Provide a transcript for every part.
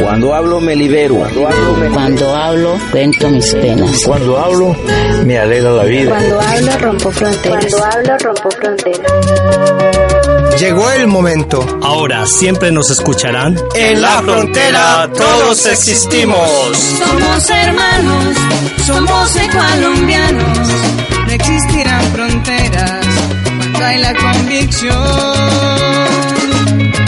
Cuando hablo me libero. Cuando hablo, cuento mis penas. Cuando hablo me alegra la vida. Cuando hablo rompo fronteras. Cuando hablo rompo fronteras. Llegó el momento. Ahora siempre nos escucharán. En la frontera todos existimos. Somos hermanos, somos colombianos. No existirán fronteras cuando hay la convicción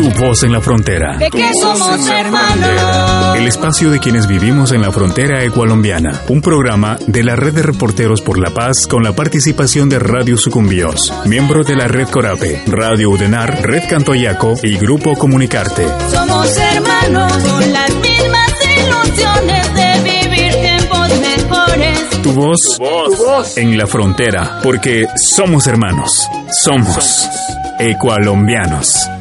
tu voz en la frontera. De que somos hermanos. El espacio de quienes vivimos en la frontera ecualombiana. Un programa de la Red de Reporteros por la Paz con la participación de Radio Sucumbíos, miembro de la Red Corape, Radio Udenar, Red Cantoyaco y Grupo Comunicarte. Somos hermanos con las mismas ilusiones de vivir tiempos mejores. Tu voz, tu voz, tu voz. en la frontera, porque somos hermanos. Somos ecualombianos.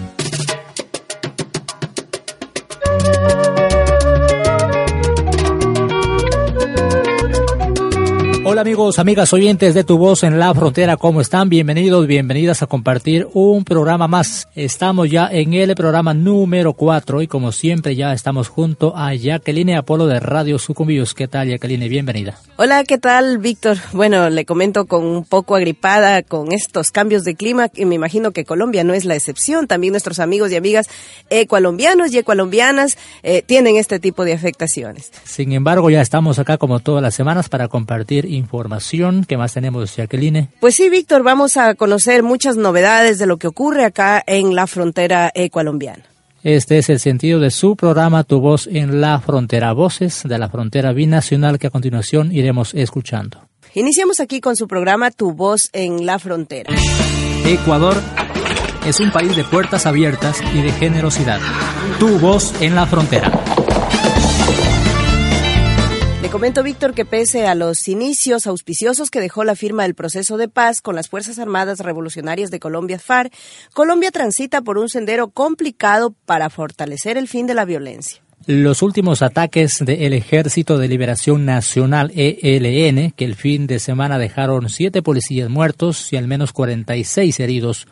Hola amigos, amigas oyentes de Tu Voz en la Frontera, ¿cómo están? Bienvenidos, bienvenidas a compartir un programa más. Estamos ya en el programa número 4 y como siempre ya estamos junto a Jacqueline Apolo de Radio Sucumbíos. ¿Qué tal Jacqueline? Bienvenida. Hola, ¿qué tal Víctor? Bueno, le comento con un poco agripada con estos cambios de clima y me imagino que Colombia no es la excepción. También nuestros amigos y amigas ecualombianos y ecualombianas eh, tienen este tipo de afectaciones. Sin embargo, ya estamos acá como todas las semanas para compartir información información. ¿Qué más tenemos, Jacqueline? Pues sí, Víctor, vamos a conocer muchas novedades de lo que ocurre acá en la frontera colombiana. Este es el sentido de su programa Tu Voz en la Frontera, Voces de la Frontera Binacional que a continuación iremos escuchando. Iniciamos aquí con su programa Tu Voz en la Frontera. Ecuador es un país de puertas abiertas y de generosidad. Tu Voz en la Frontera comento, Víctor, que pese a los inicios auspiciosos que dejó la firma del proceso de paz con las Fuerzas Armadas Revolucionarias de Colombia, FARC, Colombia transita por un sendero complicado para fortalecer el fin de la violencia. Los últimos ataques del Ejército de Liberación Nacional ELN, que el fin de semana dejaron siete policías muertos y al menos 46 heridos,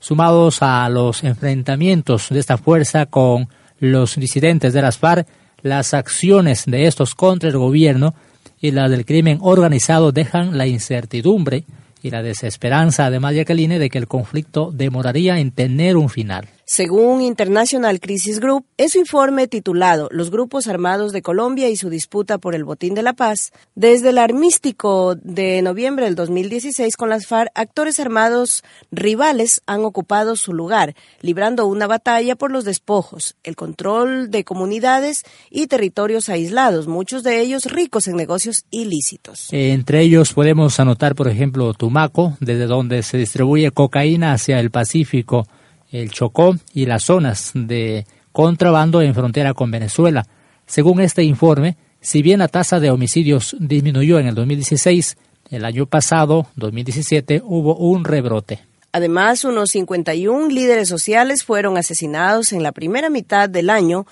sumados a los enfrentamientos de esta fuerza con los disidentes de las FARC, las acciones de estos contra el gobierno y las del crimen organizado dejan la incertidumbre y la desesperanza, además, Jacqueline, de que el conflicto demoraría en tener un final. Según International Crisis Group, en su informe titulado Los grupos armados de Colombia y su disputa por el botín de la paz, desde el armístico de noviembre del 2016 con las FARC, actores armados rivales han ocupado su lugar, librando una batalla por los despojos, el control de comunidades y territorios aislados, muchos de ellos ricos en negocios ilícitos. Entre ellos podemos anotar, por ejemplo, Tumaco, desde donde se distribuye cocaína hacia el Pacífico, el Chocó y las zonas de contrabando en frontera con Venezuela. Según este informe, si bien la tasa de homicidios disminuyó en el 2016, el año pasado, 2017, hubo un rebrote. Además, unos 51 líderes sociales fueron asesinados en la primera mitad del año,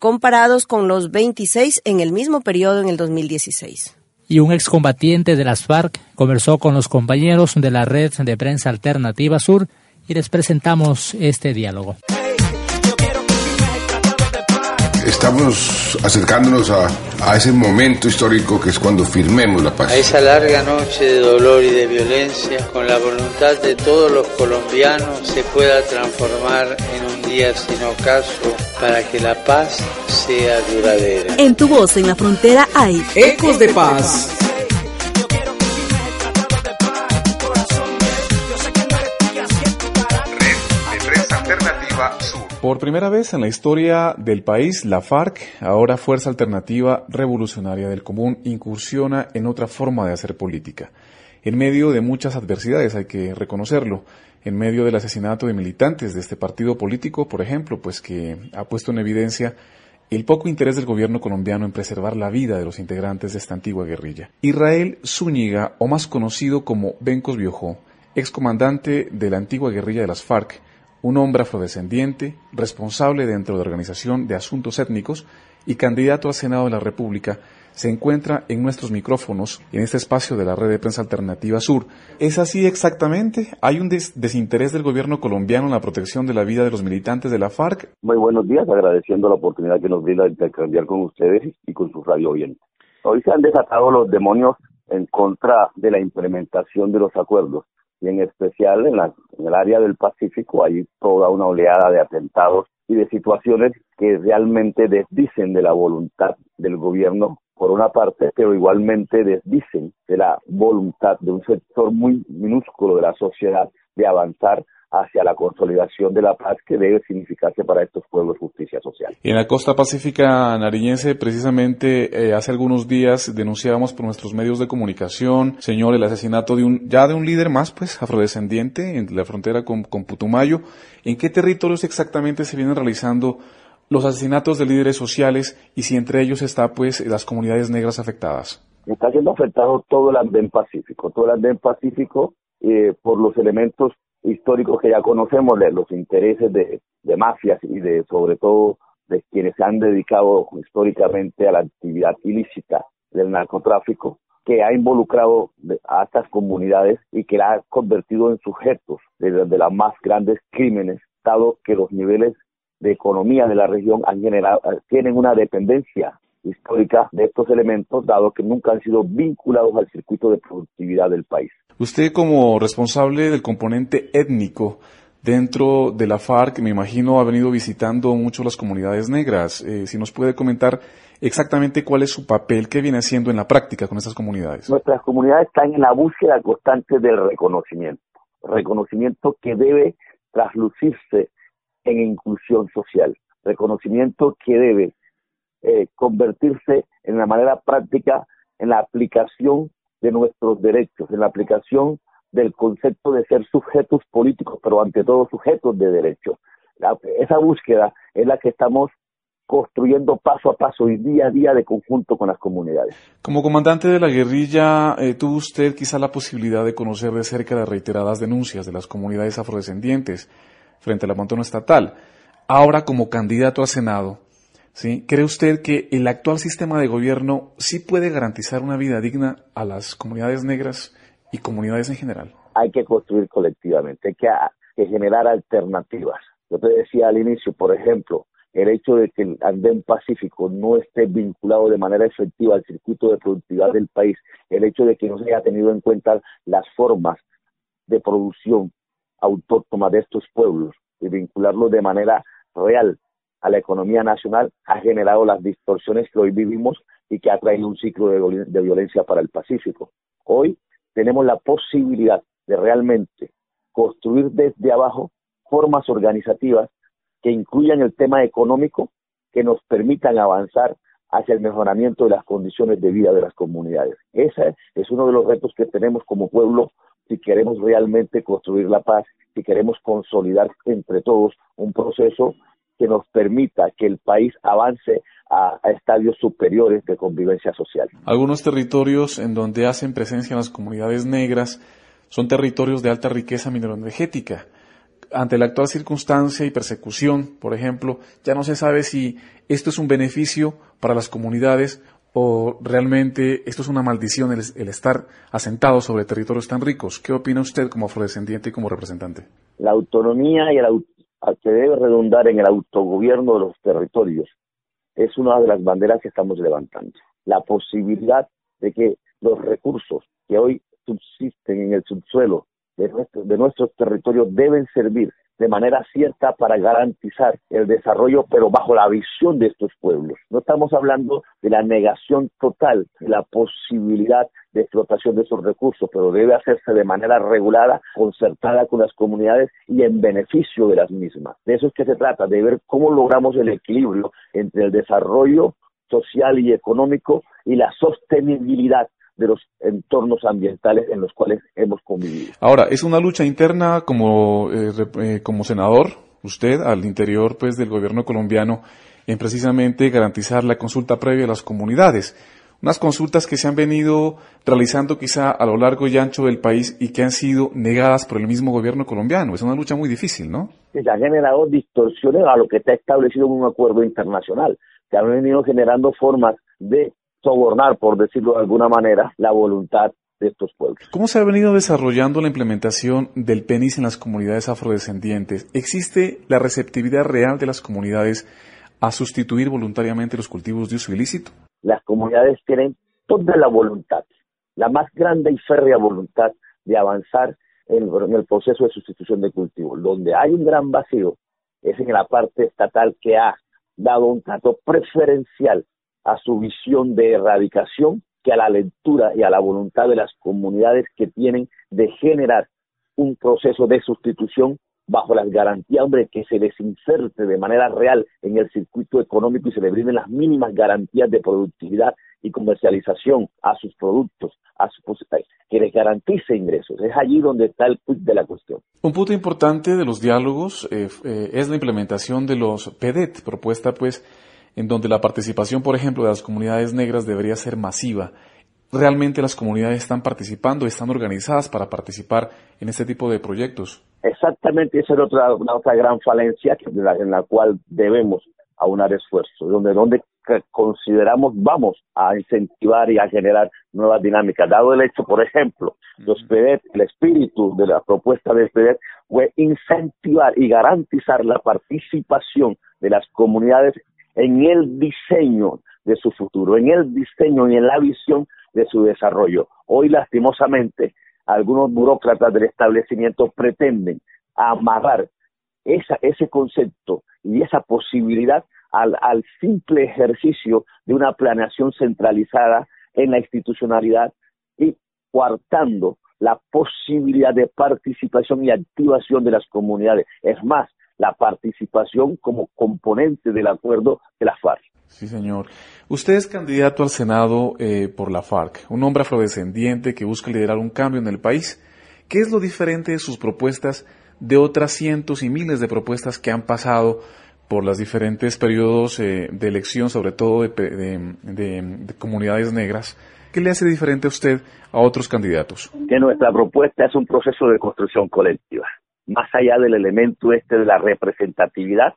comparados con los 26 en el mismo periodo en el 2016 y un excombatiente de las FARC conversó con los compañeros de la red de prensa alternativa sur y les presentamos este diálogo. Estamos acercándonos a, a, ese momento histórico que es cuando firmemos la paz. A esa larga noche de dolor y de violencia, con la voluntad de todos los colombianos, se pueda transformar en un día sin ocaso para que la paz sea duradera. En tu voz en la frontera hay ecos de paz. Por primera vez en la historia del país, la FARC, ahora Fuerza Alternativa Revolucionaria del Común, incursiona en otra forma de hacer política. En medio de muchas adversidades, hay que reconocerlo, en medio del asesinato de militantes de este partido político, por ejemplo, pues que ha puesto en evidencia el poco interés del gobierno colombiano en preservar la vida de los integrantes de esta antigua guerrilla. Israel Zúñiga, o más conocido como Bencos Biojó, excomandante de la antigua guerrilla de las FARC, un hombre afrodescendiente, responsable dentro de la Organización de Asuntos Étnicos y candidato al Senado de la República, se encuentra en nuestros micrófonos en este espacio de la red de prensa alternativa sur. ¿Es así exactamente? ¿Hay un desinterés del gobierno colombiano en la protección de la vida de los militantes de la FARC? Muy buenos días, agradeciendo la oportunidad que nos brinda de intercambiar con ustedes y con su radio oyente. Hoy se han desatado los demonios en contra de la implementación de los acuerdos y en especial en, en el área del Pacífico hay toda una oleada de atentados y de situaciones que realmente desdicen de la voluntad del gobierno por una parte, pero igualmente desdicen de la voluntad de un sector muy minúsculo de la sociedad de avanzar hacia la consolidación de la paz que debe significarse para estos pueblos justicia social. En la costa pacífica nariñense, precisamente eh, hace algunos días denunciábamos por nuestros medios de comunicación, señor, el asesinato de un ya de un líder más, pues afrodescendiente en la frontera con, con Putumayo. ¿En qué territorios exactamente se vienen realizando los asesinatos de líderes sociales y si entre ellos está pues las comunidades negras afectadas? Está siendo afectado todo el andén pacífico, todo el andén pacífico eh, por los elementos históricos que ya conocemos, los intereses de, de mafias y de sobre todo de quienes se han dedicado históricamente a la actividad ilícita del narcotráfico, que ha involucrado a estas comunidades y que la ha convertido en sujetos de, de las más grandes crímenes, dado que los niveles de economía de la región han generado, tienen una dependencia histórica de estos elementos, dado que nunca han sido vinculados al circuito de productividad del país. Usted como responsable del componente étnico dentro de la FARC, me imagino, ha venido visitando mucho las comunidades negras. Eh, si nos puede comentar exactamente cuál es su papel, qué viene haciendo en la práctica con estas comunidades. Nuestras comunidades están en la búsqueda constante del reconocimiento, reconocimiento que debe traslucirse en inclusión social, reconocimiento que debe eh, convertirse en la manera práctica en la aplicación de nuestros derechos, en la aplicación del concepto de ser sujetos políticos, pero ante todo sujetos de derechos. esa búsqueda es la que estamos construyendo paso a paso y día a día de conjunto con las comunidades. Como comandante de la guerrilla, eh, tuvo usted quizá la posibilidad de conocer de cerca las reiteradas denuncias de las comunidades afrodescendientes frente al abandono estatal. Ahora, como candidato a Senado, ¿sí? ¿cree usted que el actual sistema de gobierno sí puede garantizar una vida digna a las comunidades negras y comunidades en general? Hay que construir colectivamente, hay que, que generar alternativas. Yo te decía al inicio, por ejemplo, el hecho de que el andén pacífico no esté vinculado de manera efectiva al circuito de productividad del país, el hecho de que no se haya tenido en cuenta las formas de producción autóctona de estos pueblos y vincularlo de manera real a la economía nacional ha generado las distorsiones que hoy vivimos y que ha traído un ciclo de, violencia para el Pacífico. Hoy tenemos la posibilidad de realmente construir desde abajo formas organizativas que incluyan el tema económico, que nos permitan avanzar hacia el mejoramiento de las condiciones de vida de las comunidades. Ese es uno de los retos que tenemos como pueblo si queremos realmente construir la paz, si queremos consolidar entre todos un proceso que nos permita que el país avance a, estadios superiores de convivencia social. Algunos territorios en donde hacen presencia las comunidades negras son territorios de alta riqueza mineroenergética. Ante la actual circunstancia y persecución, por ejemplo, ya no se sabe si esto es un beneficio para las comunidades o realmente esto es una maldición el, estar asentado sobre territorios tan ricos. ¿Qué opina usted como afrodescendiente y como representante? La autonomía y el que debe redundar en el autogobierno de los territorios es una de las banderas que estamos levantando. La posibilidad de que los recursos que hoy subsisten en el subsuelo de, de nuestros territorios deben servir de manera cierta para garantizar el desarrollo, pero bajo la visión de estos pueblos. No estamos hablando de la negación total de la posibilidad de explotación de esos recursos, pero debe hacerse de manera regulada, concertada con las comunidades y en beneficio de las mismas. De eso es que se trata, de ver cómo logramos el equilibrio entre el desarrollo social y económico y la sostenibilidad de los entornos ambientales en los cuales hemos convivido. Ahora, es una lucha interna como, eh, eh, como senador, usted, al interior pues del gobierno colombiano, en precisamente garantizar la consulta previa a las comunidades. Unas consultas que se han venido realizando quizá a lo largo y ancho del país y que han sido negadas por el mismo gobierno colombiano. Es una lucha muy difícil, ¿no? Que se han generado distorsiones a lo que está establecido en un acuerdo internacional, que han venido generando formas de sobornar, por decirlo de alguna manera, la voluntad de estos pueblos. ¿Cómo se ha venido desarrollando la implementación del PENIS en las comunidades afrodescendientes? ¿Existe la receptividad real de las comunidades a sustituir voluntariamente los cultivos de uso ilícito? Las comunidades tienen toda la voluntad, la más grande y férrea voluntad de avanzar en, el proceso de sustitución de cultivos. Donde hay un gran vacío es en la parte estatal que ha dado un trato preferencial a su visión de erradicación que a la lectura y a la voluntad de las comunidades que tienen de generar un proceso de sustitución bajo las garantías, que se les inserte de manera real en el circuito económico y se le brinden las mínimas garantías de productividad y comercialización a sus productos, a su que les garantice ingresos. Es allí donde está el punto de la cuestión. Un punto importante de los diálogos eh, eh, es la implementación de los PEDET, propuesta pues en donde la participación, por ejemplo, de las comunidades negras debería ser masiva. ¿Realmente las comunidades están participando, están organizadas para participar en este tipo de proyectos? Exactamente, esa es otra, una otra gran falencia en la cual debemos aunar esfuerzos, donde, donde consideramos vamos a incentivar y a generar nuevas dinámicas. Dado el hecho, por ejemplo, los PEDET, el espíritu de la propuesta del PEDET fue incentivar y garantizar la participación de las comunidades en el diseño de su futuro, en el diseño y en la visión de su desarrollo. Hoy, lastimosamente, algunos burócratas del establecimiento pretenden amarrar esa, ese concepto y esa posibilidad al, al simple ejercicio de una planeación centralizada en la institucionalidad y coartando la posibilidad de participación y activación de las comunidades. Es más, la participación como componente del acuerdo de la FARC. Sí, señor. Usted es candidato al Senado eh, por la FARC, un hombre afrodescendiente que busca liderar un cambio en el país. ¿Qué es lo diferente de sus propuestas de otras cientos y miles de propuestas que han pasado por los diferentes periodos eh, de elección, sobre todo de, comunidades negras? ¿Qué le hace diferente a usted a otros candidatos? Que nuestra propuesta es un proceso de construcción colectiva más allá del elemento este de la representatividad,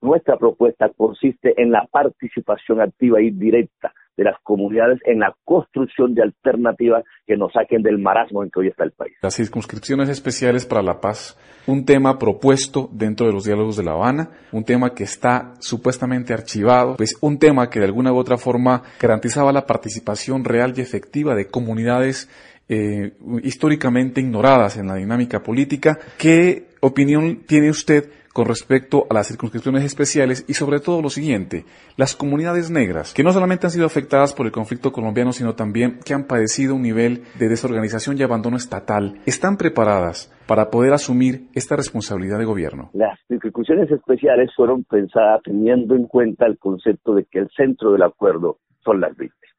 nuestra propuesta consiste en la participación activa y directa de las comunidades en la construcción de alternativas que nos saquen del marasmo en que hoy está el país. Las circunscripciones especiales para la paz, un tema propuesto dentro de los diálogos de La Habana, un tema que está supuestamente archivado, pues un tema que de alguna u otra forma garantizaba la participación real y efectiva de comunidades eh, históricamente ignoradas en la dinámica política. ¿Qué opinión tiene usted con respecto a las circunscripciones especiales y sobre todo lo siguiente, las comunidades negras, que no solamente han sido afectadas por el conflicto colombiano, sino también que han padecido un nivel de desorganización y abandono estatal, ¿están preparadas para poder asumir esta responsabilidad de gobierno? Las circunscripciones especiales fueron pensadas teniendo en cuenta el concepto de que el centro del acuerdo son las víctimas.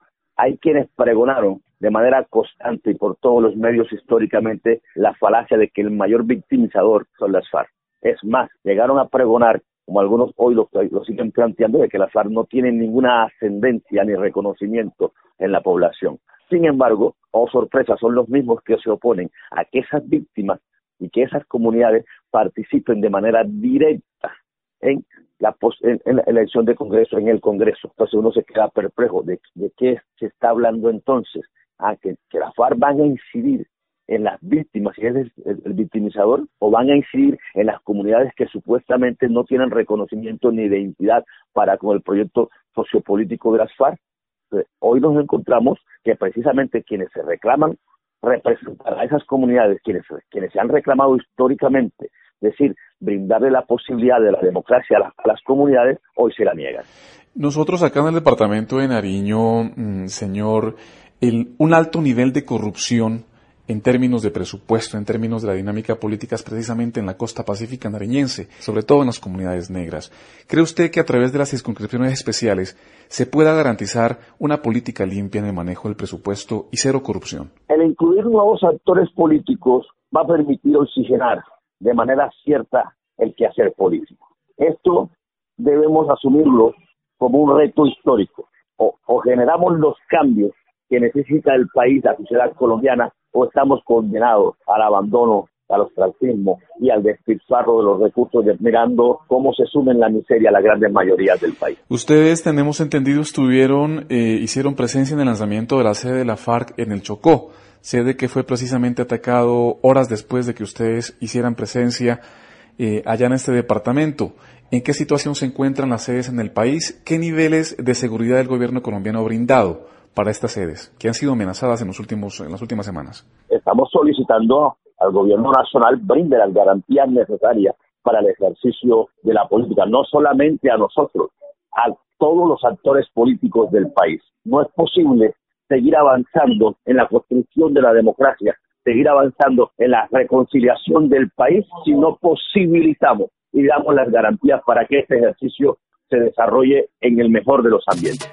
Hay quienes pregonaron de manera constante y por todos los medios históricamente la falacia de que el mayor victimizador son las FARC. Es más, llegaron a pregonar, como algunos hoy lo, siguen planteando, de que las FARC no tienen ninguna ascendencia ni reconocimiento en la población. Sin embargo, oh sorpresa, son los mismos que se oponen a que esas víctimas y que esas comunidades participen de manera directa en la, en, la elección de Congreso, en el Congreso. Entonces uno se queda perplejo de, de qué se está hablando entonces a que, las FARC van a incidir en las víctimas, si es el, victimizador, o van a incidir en las comunidades que supuestamente no tienen reconocimiento ni identidad para con el proyecto sociopolítico de las FARC. Hoy nos encontramos que precisamente quienes se reclaman representar a esas comunidades, quienes, quienes se han reclamado históricamente, es decir, brindarle la posibilidad de la democracia a las, comunidades, hoy se la niegan. Nosotros acá en el departamento de Nariño, mm, señor un alto nivel de corrupción en términos de presupuesto, en términos de la dinámica política, es precisamente en la costa pacífica nariñense, sobre todo en las comunidades negras. ¿Cree usted que a través de las circunscripciones especiales se pueda garantizar una política limpia en el manejo del presupuesto y cero corrupción? El incluir nuevos actores políticos va a permitir oxigenar de manera cierta el quehacer político. Esto debemos asumirlo como un reto histórico. O, generamos los cambios que necesita el país, la sociedad colombiana, o estamos condenados al abandono, al ostracismo y al despilfarro de los recursos, mirando cómo se sumen la miseria a las grandes mayorías del país. Ustedes, tenemos entendido, estuvieron, eh, hicieron presencia en el lanzamiento de la sede de la FARC en el Chocó, sede que fue precisamente atacado horas después de que ustedes hicieran presencia eh, allá en este departamento. ¿En qué situación se encuentran las sedes en el país? ¿Qué niveles de seguridad el gobierno colombiano ha brindado? para estas sedes que han sido amenazadas en, los últimos, en las últimas semanas? Estamos solicitando al gobierno nacional brinde las garantías necesarias para el ejercicio de la política, no solamente a nosotros, a todos los actores políticos del país. No es posible seguir avanzando en la construcción de la democracia, seguir avanzando en la reconciliación del país si no posibilitamos y damos las garantías para que este ejercicio se desarrolle en el mejor de los ambientes.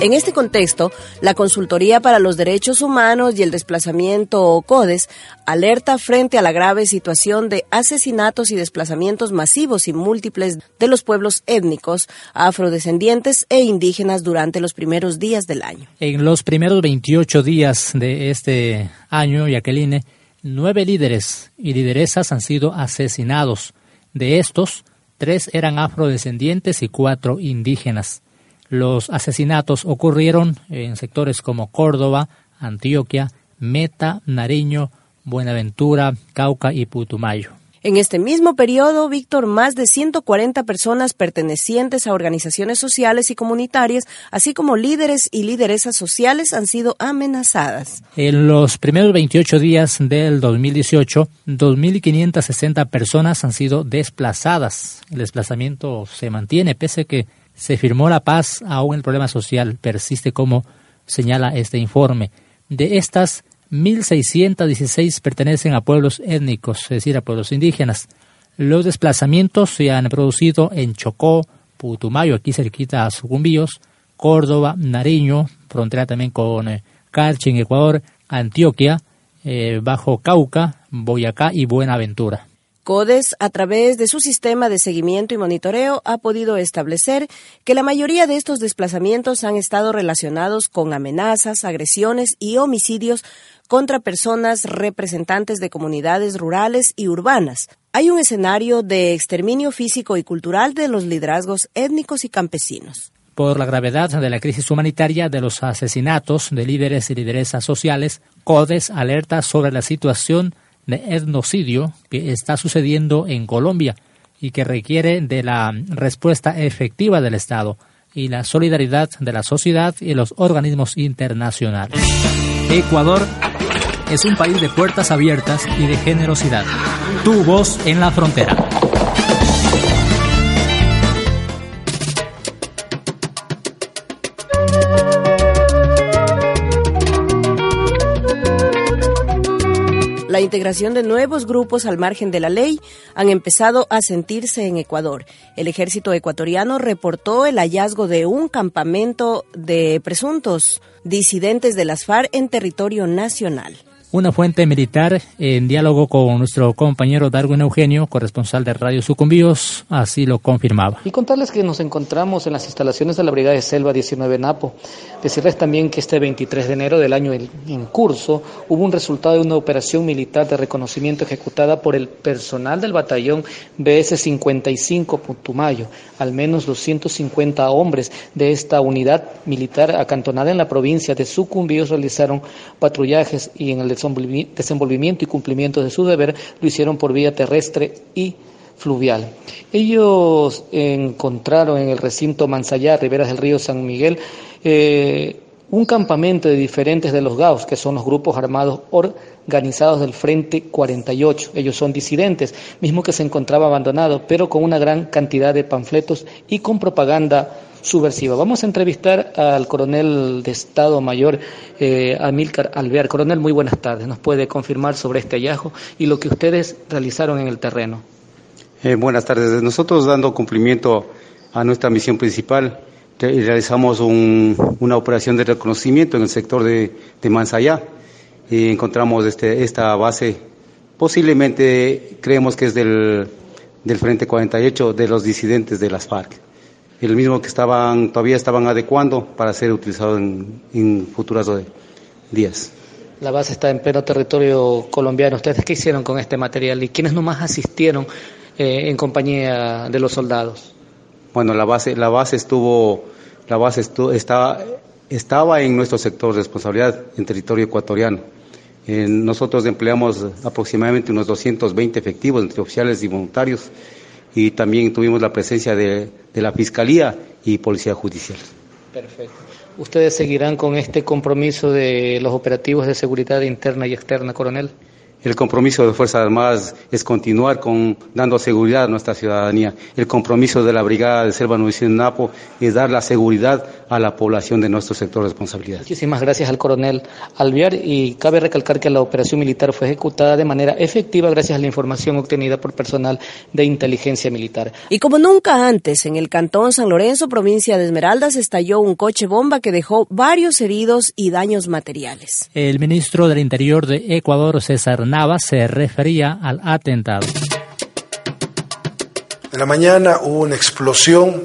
En este contexto, la Consultoría para los Derechos Humanos y el Desplazamiento CODES alerta frente a la grave situación de asesinatos y desplazamientos masivos y múltiples de los pueblos étnicos, afrodescendientes e indígenas durante los primeros días del año. En los primeros 28 días de este año, Jacqueline, nueve líderes y lideresas han sido asesinados. De estos, tres eran afrodescendientes y cuatro indígenas. Los asesinatos ocurrieron en sectores como Córdoba, Antioquia, Meta, Nariño, Buenaventura, Cauca y Putumayo. En este mismo periodo, Víctor, más de 140 personas pertenecientes a organizaciones sociales y comunitarias, así como líderes y lideresas sociales, han sido amenazadas. En los primeros 28 días del 2018, 2.560 personas han sido desplazadas. El desplazamiento se mantiene pese a que se firmó la paz, aún el problema social persiste como señala este informe. De estas, 1.616 pertenecen a pueblos étnicos, es decir, a pueblos indígenas. Los desplazamientos se han producido en Chocó, Putumayo, aquí cerquita a Sucumbíos, Córdoba, Nariño, frontera también con eh, Carchi en Ecuador, Antioquia, eh, Bajo Cauca, Boyacá y Buenaventura. CODES, a través de su sistema de seguimiento y monitoreo, ha podido establecer que la mayoría de estos desplazamientos han estado relacionados con amenazas, agresiones y homicidios contra personas representantes de comunidades rurales y urbanas. Hay un escenario de exterminio físico y cultural de los liderazgos étnicos y campesinos. Por la gravedad de la crisis humanitaria de los asesinatos de líderes y lideresas sociales, CODES alerta sobre la situación de etnocidio que está sucediendo en Colombia y que requiere de la respuesta efectiva del Estado y la solidaridad de la sociedad y los organismos internacionales. Ecuador es un país de puertas abiertas y de generosidad. Tu voz en la frontera. La integración de nuevos grupos al margen de la ley han empezado a sentirse en Ecuador. El ejército ecuatoriano reportó el hallazgo de un campamento de presuntos disidentes de las FARC en territorio nacional. Una fuente militar, en diálogo con nuestro compañero Darwin Eugenio, corresponsal de Radio Sucumbíos, así lo confirmaba. Y contarles que nos encontramos en las instalaciones de la Brigada de Selva 19 Napo. Decirles también que este 23 de enero del año en curso hubo un resultado de una operación militar de reconocimiento ejecutada por el personal del batallón BS-55 Putumayo. Al menos 250 hombres de esta unidad militar acantonada en la provincia de Sucumbíos realizaron patrullajes y en el desenvolvimiento y cumplimiento de su deber lo hicieron por vía terrestre y fluvial. Ellos encontraron en el recinto Manzayá, riberas del río San Miguel, eh, un campamento de diferentes de los GAUS, que son los grupos armados organizados del Frente 48. Ellos son disidentes, mismo que se encontraba abandonado, pero con una gran cantidad de panfletos y con propaganda subversiva. Vamos a entrevistar al coronel de Estado Mayor, eh, Amílcar Alvear. Coronel, muy buenas tardes. ¿Nos puede confirmar sobre este hallazgo y lo que ustedes realizaron en el terreno? Eh, buenas tardes. Nosotros dando cumplimiento a nuestra misión principal, realizamos una operación de reconocimiento en el sector de, de y encontramos este, esta base, posiblemente creemos que es del, del Frente 48 de los disidentes de las FARC, el mismo que estaban, todavía estaban adecuando para ser utilizado en, en futuros días. La base está en pleno territorio colombiano. ¿Ustedes qué hicieron con este material y quiénes nomás asistieron eh, en compañía de los soldados? Bueno, la base, la base estuvo, la base estuvo, estaba, estaba en nuestro sector de responsabilidad en territorio ecuatoriano. Eh, nosotros empleamos aproximadamente unos 220 efectivos entre oficiales y voluntarios y también tuvimos la presencia de, de la Fiscalía y Policía Judicial. Perfecto. ¿Ustedes seguirán con este compromiso de los operativos de seguridad interna y externa, coronel? El compromiso de Fuerzas Armadas es continuar con, dando seguridad a nuestra ciudadanía. El compromiso de la Brigada de Selva Nuevecina Napo es dar la seguridad a la población de nuestro sector de responsabilidad. Muchísimas gracias al coronel Alviar y cabe recalcar que la operación militar fue ejecutada de manera efectiva gracias a la información obtenida por personal de inteligencia militar. Y como nunca antes, en el cantón San Lorenzo, provincia de Esmeraldas, estalló un coche bomba que dejó varios heridos y daños materiales. El ministro del Interior de Ecuador, César Nava se refería al atentado. En la mañana hubo una explosión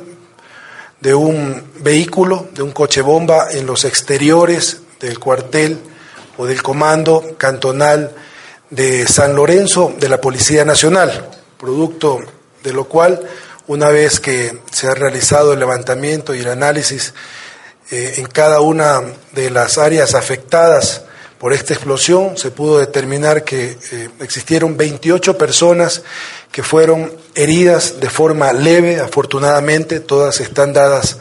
de un vehículo, de un coche bomba en los exteriores del cuartel o del comando cantonal de San Lorenzo de la Policía Nacional, producto de lo cual, una vez que se ha realizado el levantamiento y el análisis eh, en cada una de las áreas afectadas, por esta explosión se pudo determinar que eh, existieron 28 personas que fueron heridas de forma leve, afortunadamente todas están dadas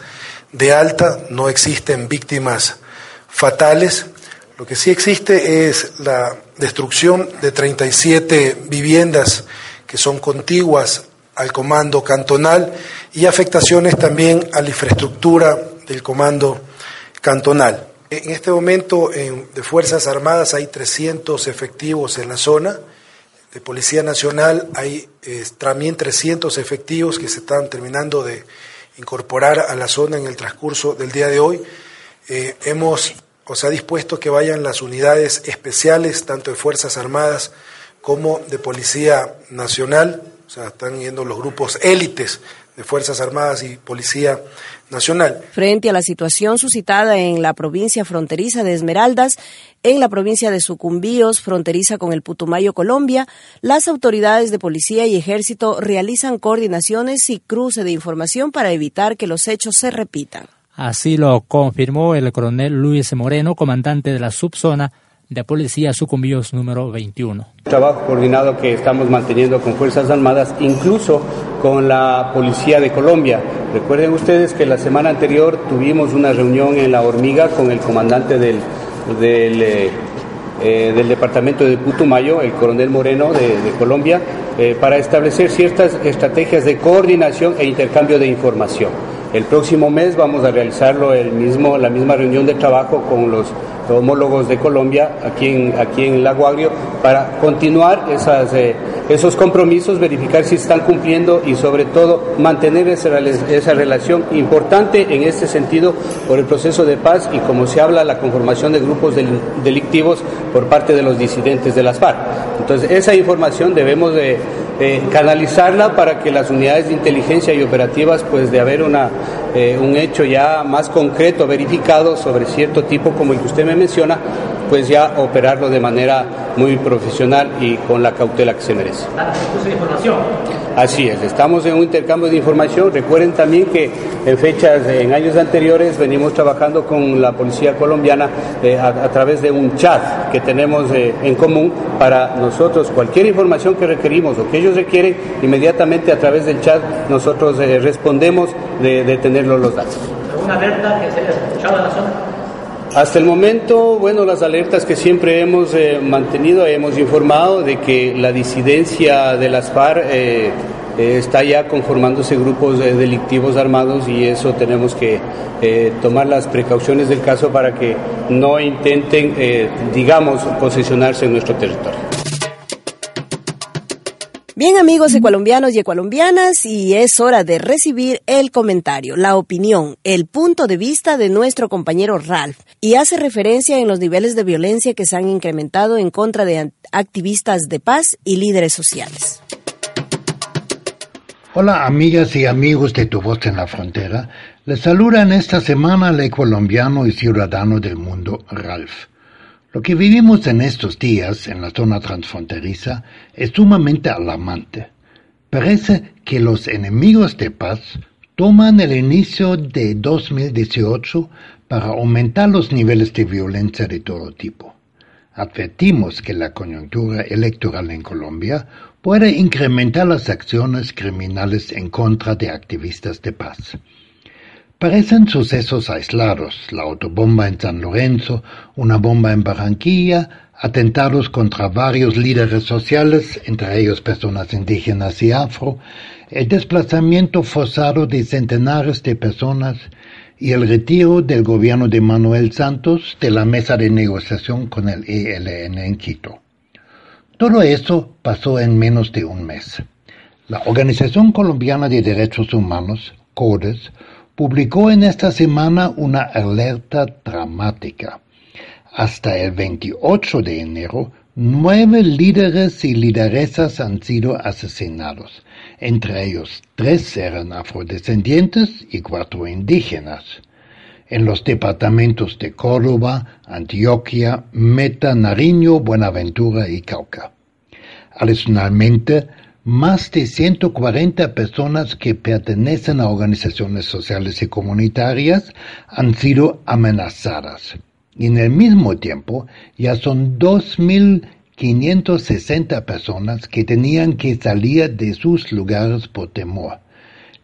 de alta, no existen víctimas fatales. Lo que sí existe es la destrucción de 37 viviendas que son contiguas al comando cantonal y afectaciones también a la infraestructura del comando cantonal. En este momento en, de Fuerzas Armadas hay 300 efectivos en la zona, de Policía Nacional hay eh, también 300 efectivos que se están terminando de incorporar a la zona en el transcurso del día de hoy. Eh, hemos, o sea, dispuesto que vayan las unidades especiales, tanto de Fuerzas Armadas como de Policía Nacional, o sea, están yendo los grupos élites de Fuerzas Armadas y Policía Nacional. Frente a la situación suscitada en la provincia fronteriza de Esmeraldas, en la provincia de Sucumbíos, fronteriza con el Putumayo, Colombia, las autoridades de policía y ejército realizan coordinaciones y cruce de información para evitar que los hechos se repitan. Así lo confirmó el coronel Luis Moreno, comandante de la subzona de Policía Sucumbíos número 21. Trabajo coordinado que estamos manteniendo con Fuerzas Armadas, incluso con la Policía de Colombia. Recuerden ustedes que la semana anterior tuvimos una reunión en La Hormiga con el comandante del, del, eh, eh, departamento de Putumayo, el coronel Moreno de, de Colombia, eh, para establecer ciertas estrategias de coordinación e intercambio de información. El próximo mes vamos a realizarlo el mismo, la misma reunión de trabajo con los homólogos de Colombia aquí en, aquí en Lago Agrio para continuar eh, esos compromisos, verificar si están cumpliendo y sobre todo mantener esa, esa relación importante en este sentido por el proceso de paz y como se habla la conformación de grupos delictivos por parte de los disidentes de las FARC. Entonces esa información debemos de, de canalizarla para que las unidades de inteligencia y operativas pues de haber una, eh, un hecho ya más concreto, verificado sobre cierto tipo como el que usted me menciona, pues ya operarlo de manera muy profesional y con la cautela que se merece. Así es, estamos en un intercambio de información. Recuerden también que en fechas, en años anteriores, venimos trabajando con la policía colombiana eh, a, través de un chat que tenemos eh, en común para nosotros cualquier información que requerimos o que ellos requieren, inmediatamente a través del chat nosotros eh, respondemos de, de tenerlos los datos. ¿Alguna alerta que se haya escuchado la zona? Hasta el momento, bueno, las alertas que siempre hemos eh, mantenido, hemos informado de que la disidencia de las FARC eh, eh, está ya conformándose grupos delictivos armados y eso tenemos que tomar las precauciones del caso para que no intenten, digamos, posesionarse en nuestro territorio. Bien amigos ecualombianos y ecualombianas, y es hora de recibir el comentario, la opinión, el punto de vista de nuestro compañero Ralph, y hace referencia en los niveles de violencia que se han incrementado en contra de activistas de paz y líderes sociales. Hola amigas y amigos de Tu Voz en la Frontera, les saludan esta semana el colombiano y ciudadano del mundo Ralph. Lo que vivimos en estos días en la zona transfronteriza es sumamente alarmante. Parece que los enemigos de paz toman el inicio de 2018 para aumentar los niveles de violencia de todo tipo. Advertimos que la coyuntura electoral en Colombia puede incrementar las acciones criminales en contra de activistas de paz. Parecen sucesos aislados, la autobomba en San Lorenzo, una bomba en Barranquilla, atentados contra varios líderes sociales, entre ellos personas indígenas y afro, el desplazamiento forzado de centenares de personas y el retiro del gobierno de Manuel Santos de la mesa de negociación con el ELN en Quito. Todo eso pasó en menos de un mes. La Organización Colombiana de Derechos Humanos, CODES, publicó en esta semana una alerta dramática. Hasta el 28 de enero, nueve líderes y lideresas han sido asesinados. Entre ellos, tres eran afrodescendientes y cuatro indígenas. En los departamentos de Córdoba, Antioquia, Meta, Nariño, Buenaventura y Cauca. Adicionalmente, más de 140 personas que pertenecen a organizaciones sociales y comunitarias han sido amenazadas. Y en el mismo tiempo ya son 2.560 personas que tenían que salir de sus lugares por temor,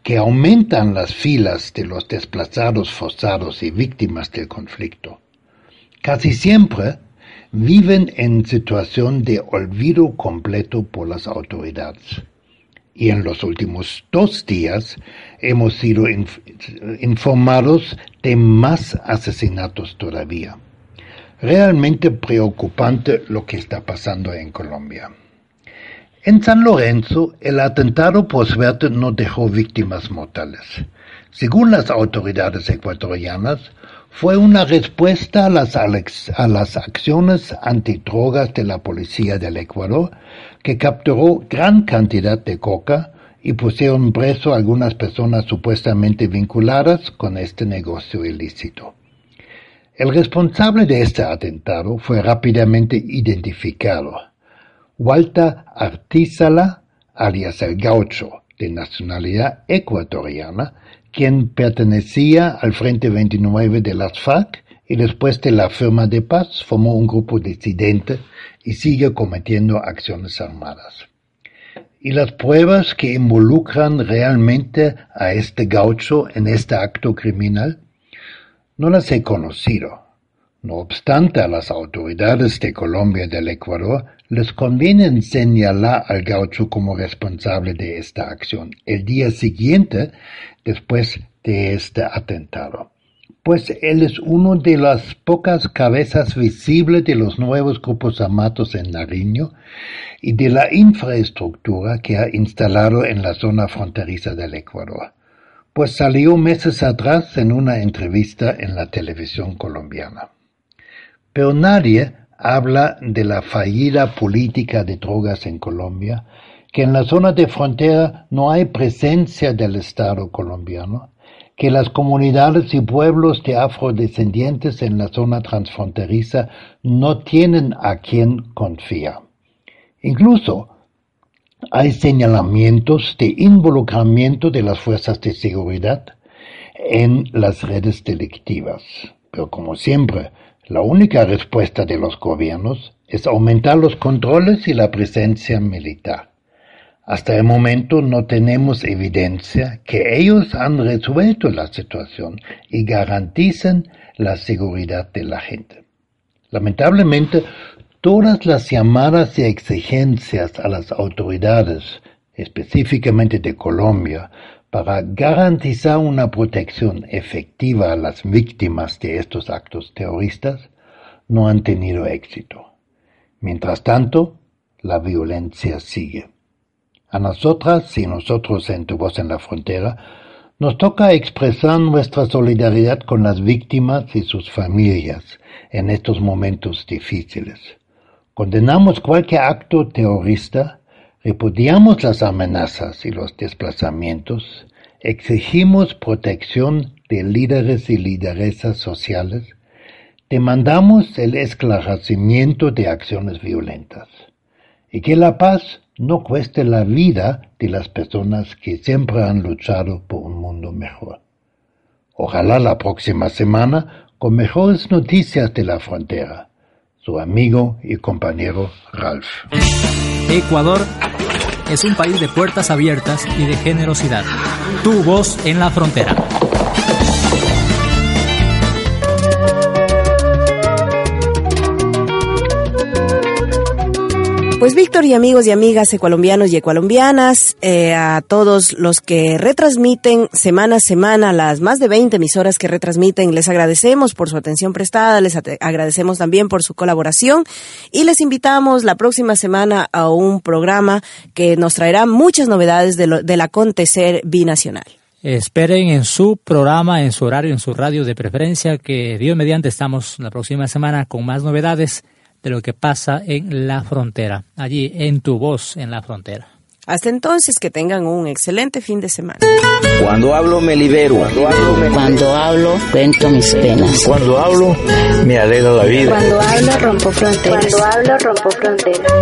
que aumentan las filas de los desplazados forzados y víctimas del conflicto. Casi siempre viven en situación de olvido completo por las autoridades. Y en los últimos dos días hemos sido informados de más asesinatos todavía. Realmente preocupante lo que está pasando en Colombia. En San Lorenzo, el atentado por suerte no dejó víctimas mortales. Según las autoridades ecuatorianas, fue una respuesta a las, a las acciones antidrogas de la policía del Ecuador, que capturó gran cantidad de coca y pusieron preso a algunas personas supuestamente vinculadas con este negocio ilícito. El responsable de este atentado fue rápidamente identificado. Walter Artizala, alias el gaucho, de nacionalidad ecuatoriana, quien pertenecía al Frente 29 de las FARC y después de la firma de paz formó un grupo disidente y sigue cometiendo acciones armadas. Y las pruebas que involucran realmente a este gaucho en este acto criminal no las he conocido. No obstante, a las autoridades de Colombia y del Ecuador les conviene señalar al gaucho como responsable de esta acción. El día siguiente después de este atentado, pues él es uno de las pocas cabezas visibles de los nuevos grupos armados en Nariño y de la infraestructura que ha instalado en la zona fronteriza del Ecuador, pues salió meses atrás en una entrevista en la televisión colombiana. Pero nadie habla de la fallida política de drogas en Colombia, que en la zona de frontera no hay presencia del Estado colombiano, que las comunidades y pueblos de afrodescendientes en la zona transfronteriza no tienen a quien confiar. Incluso hay señalamientos de involucramiento de las fuerzas de seguridad en las redes delictivas. Pero como siempre, la única respuesta de los gobiernos es aumentar los controles y la presencia militar. Hasta el momento no tenemos evidencia que ellos han resuelto la situación y garanticen la seguridad de la gente. Lamentablemente, todas las llamadas y exigencias a las autoridades, específicamente de Colombia, para garantizar una protección efectiva a las víctimas de estos actos terroristas, no han tenido éxito. Mientras tanto, la violencia sigue. A nosotras y nosotros en Tu Voz en la Frontera, nos toca expresar nuestra solidaridad con las víctimas y sus familias en estos momentos difíciles. Condenamos cualquier acto terrorista, repudiamos las amenazas y los desplazamientos, exigimos protección de líderes y lideresas sociales, demandamos el esclarecimiento de acciones violentas y que la paz no cueste la vida de las personas que siempre han luchado por un mundo mejor. Ojalá la próxima semana con mejores noticias de la frontera. Su amigo y compañero Ralph. Ecuador es un país de puertas abiertas y de generosidad. Tu voz en la frontera. Pues Víctor y amigos y amigas ecualombianos y ecualombianas, eh, a todos los que retransmiten semana a semana las más de 20 emisoras que retransmiten, les agradecemos por su atención prestada, les agradecemos también por su colaboración y les invitamos la próxima semana a un programa que nos traerá muchas novedades de lo, del acontecer binacional. Esperen en su programa, en su horario, en su radio de preferencia, que Dios mediante estamos la próxima semana con más novedades de lo que pasa en la frontera, allí en tu voz en la frontera. Hasta entonces, que tengan un excelente fin de semana. Cuando hablo me libero. Cuando hablo, me Cuando hablo cuento mis penas. Cuando hablo me alegra la vida. Cuando hablo rompo fronteras. Cuando hablo rompo fronteras.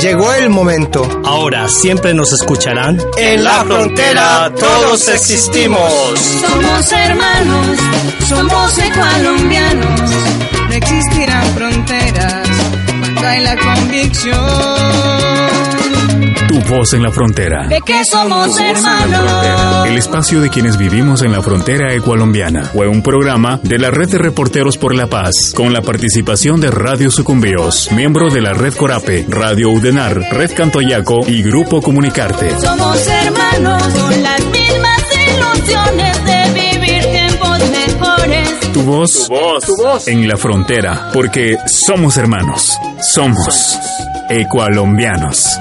Llegó el momento. Ahora siempre nos escucharán. En la frontera todos existimos. Somos hermanos, somos colombianos. Existirán fronteras cuando hay la convicción. Tu voz en la frontera. De que somos hermanos. El espacio de quienes vivimos en la frontera ecualombiana. Fue un programa de la Red de Reporteros por la Paz, con la participación de Radio Sucumbíos, miembro de la Red Corape, Radio Udenar, Red Cantoyaco y Grupo Comunicarte. Somos hermanos con las mismas ilusiones voz, tu voz, tu voz. en la frontera, porque somos hermanos. Somos ecualombianos.